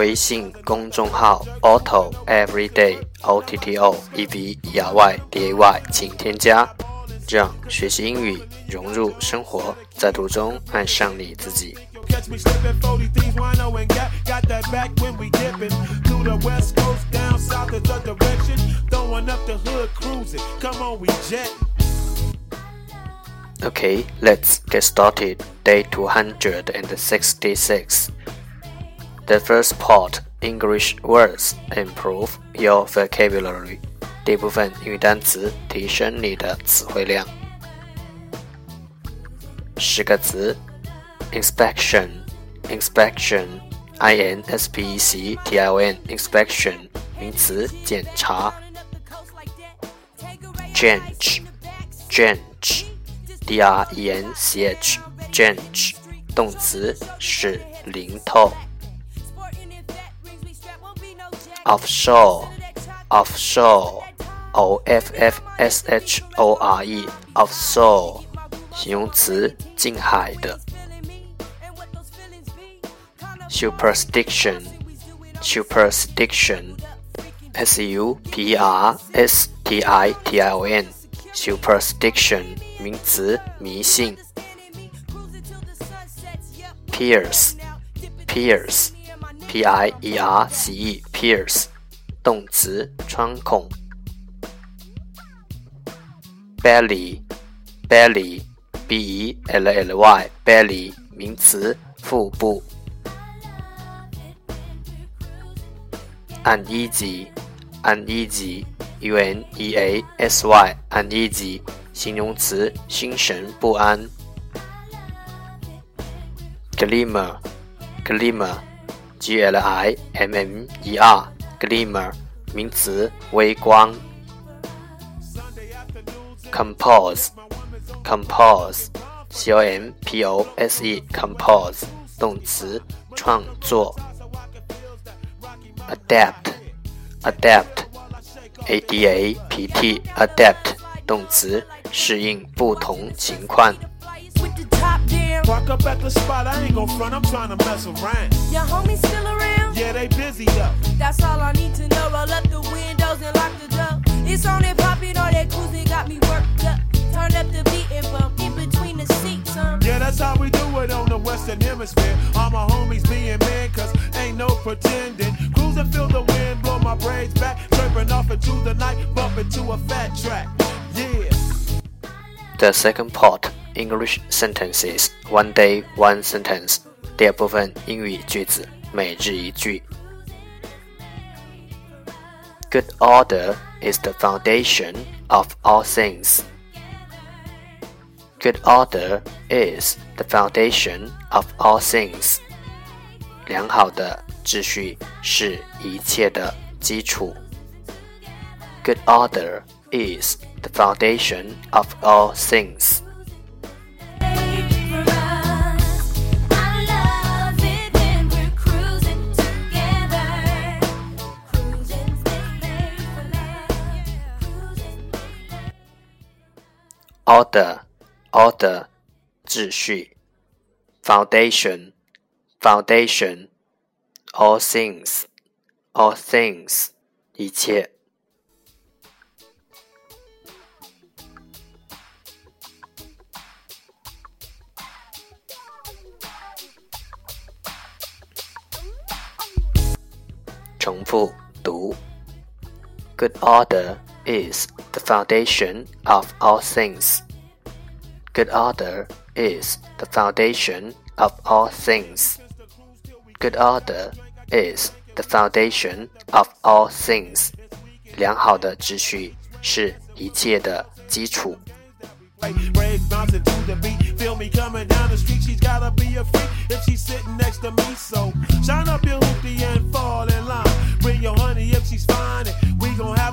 微信公众号 Otto Everyday Otto E V Y D A Y，请添加，让学习英语融入生活，在途中爱上你自己。Okay, let's get started. Day two hundred and sixty-six. The first part, English words, improve your vocabulary. 第一部分英语单词提升你的词汇量。十个词：inspection, inspection, vocabulary。这部分英语单词提升你的词汇量。十个词，inspection，inspection，i n s p e c t i o n，inspection，名词，检查。drench，change，d r e n c h，drench，动词，使零头。灵透；offshore，offshore，o f f s h o r e，offshore。形容词，近海的。superstition，superstition，s u p r s t i t i o n，superstition，名词，迷信。 P I E R C E, Pierce, 动词，穿孔。belly，belly。b e l l y belly 名词，腹部。uneasy uneasy u n e a s y uneasy 形容词，心神不安。glimmer glimmer g l i m m e r glimmer 名词，微光。compose compose，c o m p o s e，compose，动词，创作。adapt，adapt，a d a p t，adapt，动词，适应不同情况。Park up at the spot, I ain't gon' front, I'm trying to mess around. Your homies still around? Yeah, they busy though. That's all I need to know. Roll up the windows and lock the door. It's on and popping, all that cruising got me worked up. Turn up the beat and bump in between the seats. Um. Yeah, that's how we do it on the Western Hemisphere. All my homies being men, cause ain't no pretending. Cruising, feel the wind, blow my braids back. Tripping off into the night, bumping to a fat track. Yeah. The second part English sentences one day one sentence. 第二部分英语句子每日一句。Good order is the foundation of all things. Good order is the foundation of all things. 良好的秩序是一切的基础。Good order is the foundation of all things. Order order 秩序，foundation foundation all things all things 一切。重复读。Good order is the foundation of all things. Good order is the foundation of all things. Good order is the foundation of all things. 良好的秩序是 一切的基础。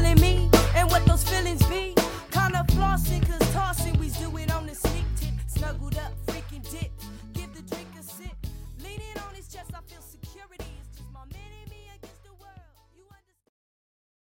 Feeling me